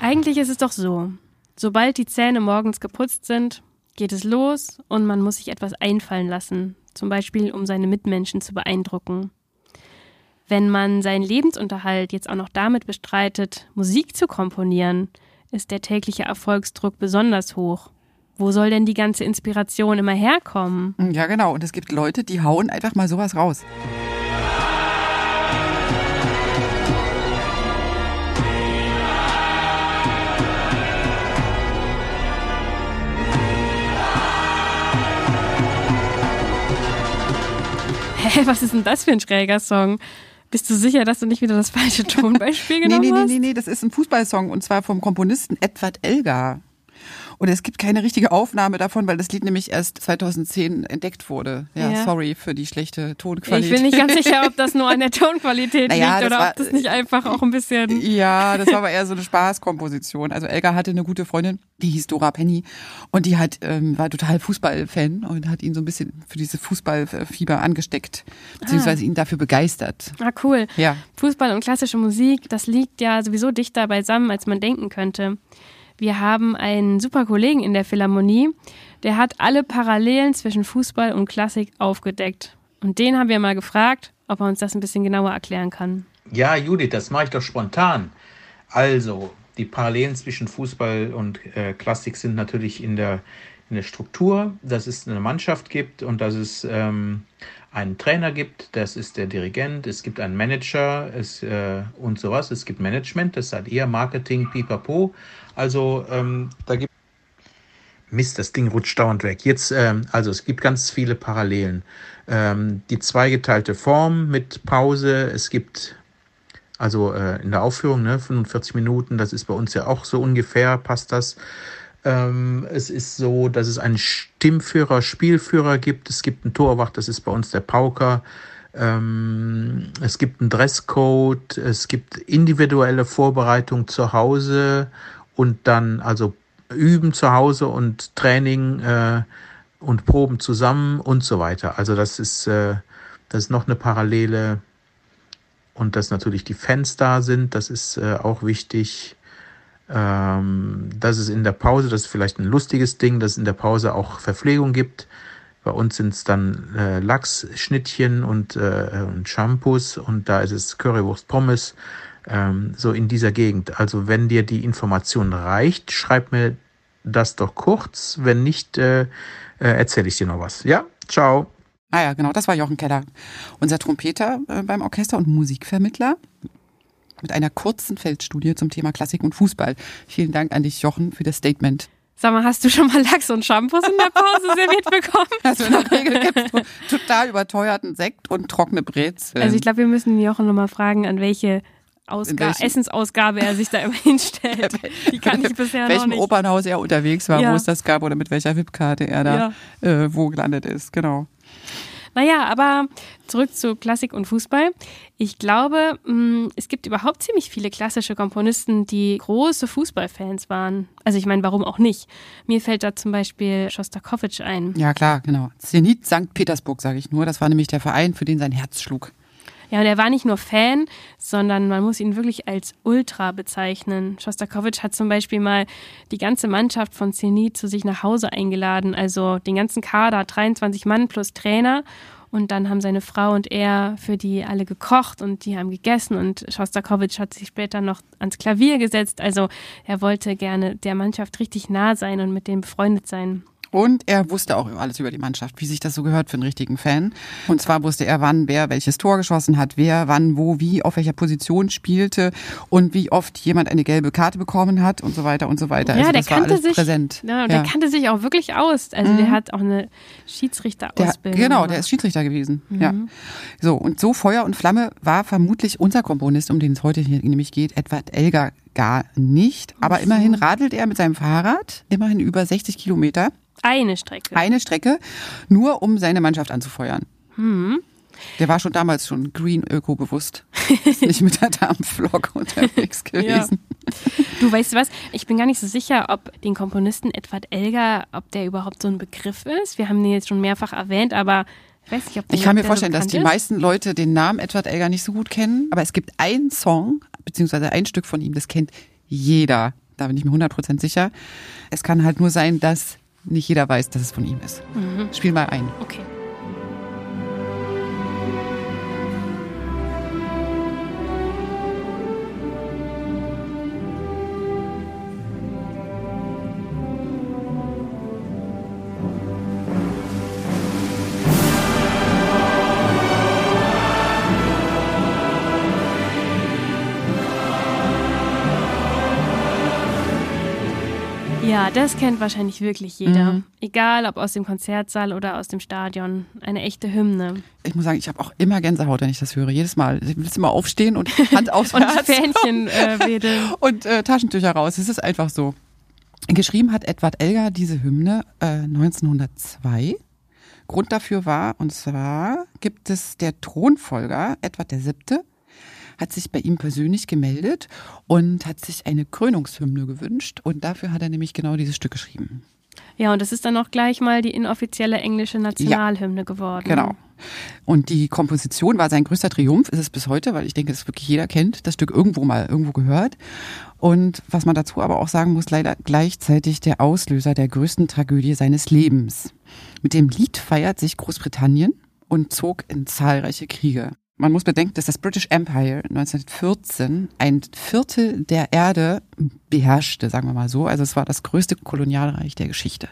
Eigentlich ist es doch so. Sobald die Zähne morgens geputzt sind, geht es los und man muss sich etwas einfallen lassen, zum Beispiel um seine Mitmenschen zu beeindrucken. Wenn man seinen Lebensunterhalt jetzt auch noch damit bestreitet, Musik zu komponieren, ist der tägliche Erfolgsdruck besonders hoch. Wo soll denn die ganze Inspiration immer herkommen? Ja, genau. Und es gibt Leute, die hauen einfach mal sowas raus. Hä, was ist denn das für ein schräger Song? Bist du sicher, dass du nicht wieder das falsche Tonbeispiel Nee, genommen nee, nee, hast? nee, nee, das ist ein Fußballsong und zwar vom Komponisten Edward Elgar. Und es gibt keine richtige Aufnahme davon, weil das Lied nämlich erst 2010 entdeckt wurde. Ja, Ja. sorry für die schlechte Tonqualität. Ich bin nicht ganz sicher, ob das nur an der Tonqualität Naja, liegt oder war- ob das nicht einfach auch ein bisschen. Ja, das war aber eher so eine Spaßkomposition. Also Elgar hatte eine gute Freundin, die hieß Dora Penny und die hat ähm, war total Fußballfan und hat ihn so ein bisschen für diese Fußballfieber angesteckt, beziehungsweise ihn dafür begeistert. Ah, cool. Ja. Fußball und klassische Musik, das liegt ja sowieso dichter beisammen, als man denken könnte. Wir haben einen super Kollegen in der Philharmonie, der hat alle Parallelen zwischen Fußball und Klassik aufgedeckt. Und den haben wir mal gefragt, ob er uns das ein bisschen genauer erklären kann. Ja, Judith, das mache ich doch spontan. Also, die Parallelen zwischen Fußball und äh, Klassik sind natürlich in der, in der Struktur, dass es eine Mannschaft gibt und dass es ähm, einen Trainer gibt, das ist der Dirigent, es gibt einen Manager es, äh, und sowas. Es gibt Management, das seid ihr, Marketing, pipapo. Also, ähm, da gibt Mist, das Ding rutscht dauernd weg. Jetzt, ähm, also es gibt ganz viele Parallelen. Ähm, die zweigeteilte Form mit Pause, es gibt also äh, in der Aufführung, ne, 45 Minuten, das ist bei uns ja auch so ungefähr, passt das. Ähm, es ist so, dass es einen Stimmführer, Spielführer gibt. Es gibt einen Torwart, das ist bei uns der Pauker. Ähm, es gibt einen Dresscode. Es gibt individuelle Vorbereitung zu Hause und dann also üben zu Hause und Training äh, und Proben zusammen und so weiter. Also das ist, äh, das ist noch eine Parallele und dass natürlich die Fans da sind, das ist äh, auch wichtig. Ähm, dass es in der Pause, das ist vielleicht ein lustiges Ding, dass es in der Pause auch Verpflegung gibt. Bei uns sind es dann äh, Lachsschnittchen und, äh, und Shampoos und da ist es Currywurst Pommes, ähm, so in dieser Gegend. Also wenn dir die Information reicht, schreib mir das doch kurz. Wenn nicht, äh, äh, erzähle ich dir noch was. Ja, ciao. Ah ja, genau, das war Jochen Keller. Unser Trompeter äh, beim Orchester und Musikvermittler mit einer kurzen Feldstudie zum Thema Klassik und Fußball. Vielen Dank an dich, Jochen, für das Statement. Sag mal, hast du schon mal Lachs und Shampoos in der Pause serviert bekommen? Also in der Regel gibt es total überteuerten Sekt und trockene Brezeln. Also ich glaube, wir müssen Jochen nochmal fragen, an welche Ausga Essensausgabe er sich da immer hinstellt. Die kann ich bisher noch welchem nicht. Opernhaus er unterwegs war, Ja. wo es das gab oder mit welcher VIP-Karte er da äh, wo gelandet ist. Genau. Naja, aber zurück zu Klassik und Fußball. Ich glaube, mh, es gibt überhaupt ziemlich viele klassische Komponisten, die große Fußballfans waren. Also ich meine, warum auch nicht? Mir fällt da zum Beispiel Schostakowitsch ein. Ja, klar, genau. Zenit St. Petersburg, sage ich nur. Das war nämlich der Verein, für den sein Herz schlug. Ja, und er war nicht nur Fan, sondern man muss ihn wirklich als Ultra bezeichnen. Schostakowitsch hat zum Beispiel mal die ganze Mannschaft von Zenit zu sich nach Hause eingeladen, also den ganzen Kader, 23 Mann plus Trainer. Und dann haben seine Frau und er für die alle gekocht und die haben gegessen und Schostakowitsch hat sich später noch ans Klavier gesetzt. Also er wollte gerne der Mannschaft richtig nah sein und mit denen befreundet sein. Und er wusste auch alles über die Mannschaft, wie sich das so gehört für einen richtigen Fan. Und zwar wusste er, wann wer welches Tor geschossen hat, wer wann wo wie auf welcher Position spielte und wie oft jemand eine gelbe Karte bekommen hat und so weiter und so weiter. Ja, also der kannte sich, präsent. Ja, und der kannte sich auch wirklich aus. Also der hat auch eine Der, Schiedsrichterausbildung. genau, der ist Schiedsrichter gewesen. Ja. So, und so Feuer und Flamme war vermutlich unser Komponist, um den es heute hier nämlich geht, Edward Elgar gar nicht. Aber immerhin radelt er mit seinem Fahrrad, immerhin über 60 Kilometer, Eine Strecke. eine Strecke, nur um seine Mannschaft anzufeuern. Mhm. Der war schon damals schon green öko bewusst. ist nicht mit der Dampflok unterwegs gewesen. Du weißt was, ich bin gar nicht so sicher, ob den Komponisten Edward Elgar, ob der überhaupt so ein Begriff ist. Wir haben den jetzt schon mehrfach erwähnt, aber ich weiß nicht, ob der Ich kann mir vorstellen, so dass die meisten Leute den Namen Edward Elgar nicht so gut kennen, aber es gibt einen Song, beziehungsweise ein Stück von ihm, das kennt jeder. Da bin ich mir 100% sicher. Es kann halt nur sein, dass nicht jeder weiß, dass es von ihm ist. Spiel mal ein. Okay. Ja, das kennt wahrscheinlich wirklich jeder. Mhm. Egal, ob aus dem Konzertsaal oder aus dem Stadion. Eine echte Hymne. Ich muss sagen, ich habe auch immer Gänsehaut, wenn ich das höre. Jedes Mal. Ich will immer aufstehen und Hand aufs Und Herz Fähnchen äh, wedeln. und äh, Taschentücher raus. Es ist einfach so. Geschrieben hat Edward Elgar diese Hymne äh, 1902. Grund dafür war, und zwar gibt es der Thronfolger, Edward der Siebte, hat sich bei ihm persönlich gemeldet und hat sich eine Krönungshymne gewünscht. Und dafür hat er nämlich genau dieses Stück geschrieben. Ja, und das ist dann auch gleich mal die inoffizielle englische Nationalhymne geworden. Genau. Und die Komposition war sein größter Triumph, ist es bis heute, weil ich denke, dass wirklich jeder kennt, das Stück irgendwo mal irgendwo gehört. Und was man dazu aber auch sagen muss, leider gleichzeitig der Auslöser der größten Tragödie seines Lebens. Mit dem Lied feiert sich Großbritannien und zog in zahlreiche Kriege. Man muss bedenken, dass das British Empire 1914 ein Viertel der Erde beherrschte, sagen wir mal so. Also es war das größte Kolonialreich der Geschichte.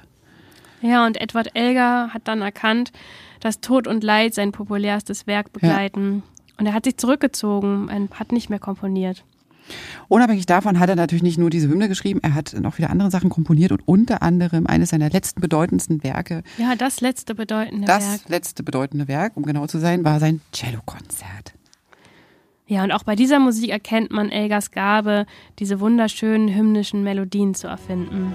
Ja, und Edward Elgar hat dann erkannt, dass Tod und Leid sein populärstes Werk begleiten. Und er hat sich zurückgezogen und hat nicht mehr komponiert. Unabhängig davon hat er natürlich nicht nur diese Hymne geschrieben, er hat noch viele andere Sachen komponiert und unter anderem eines seiner letzten bedeutendsten Werke, Ja, das letzte bedeutende das Werk. letzte bedeutende Werk, um genau zu sein, war sein Cellokonzert. Ja, und auch bei dieser Musik erkennt man Elgars Gabe, diese wunderschönen hymnischen Melodien zu erfinden.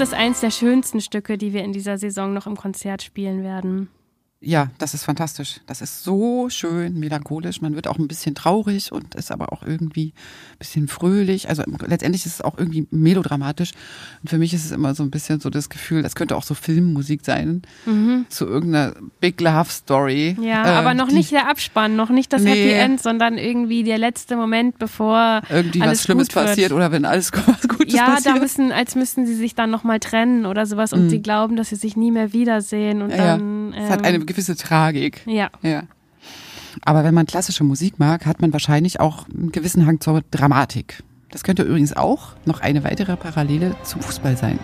Ist das eins der schönsten Stücke, die wir in dieser Saison noch im Konzert spielen werden. Ja, das ist fantastisch. Das ist so schön melancholisch. Man wird auch ein bisschen traurig und ist aber auch irgendwie ein bisschen fröhlich. Also letztendlich ist es auch irgendwie melodramatisch. Und für mich ist es immer so ein bisschen so das Gefühl, das könnte auch so Filmmusik sein. Zu irgendeiner Big Love Story. Mhm. Ja, Äh, aber noch die nicht der Abspann, noch nicht das Nee. Happy End, sondern irgendwie der letzte Moment, bevor Irgendwie alles was Schlimmes passiert oder wenn alles was Gutes Ja, passiert. da müssen, als müssten sie sich dann nochmal trennen oder sowas und sie glauben, dass sie sich nie mehr wiedersehen und Mhm. ja, dann. Es hat ähm, eine gewisse Tragik. ja. Ja. Aber wenn man klassische Musik mag, hat man wahrscheinlich auch einen gewissen Hang zur Dramatik. Das könnte übrigens auch noch eine weitere Parallele zum Fußball sein.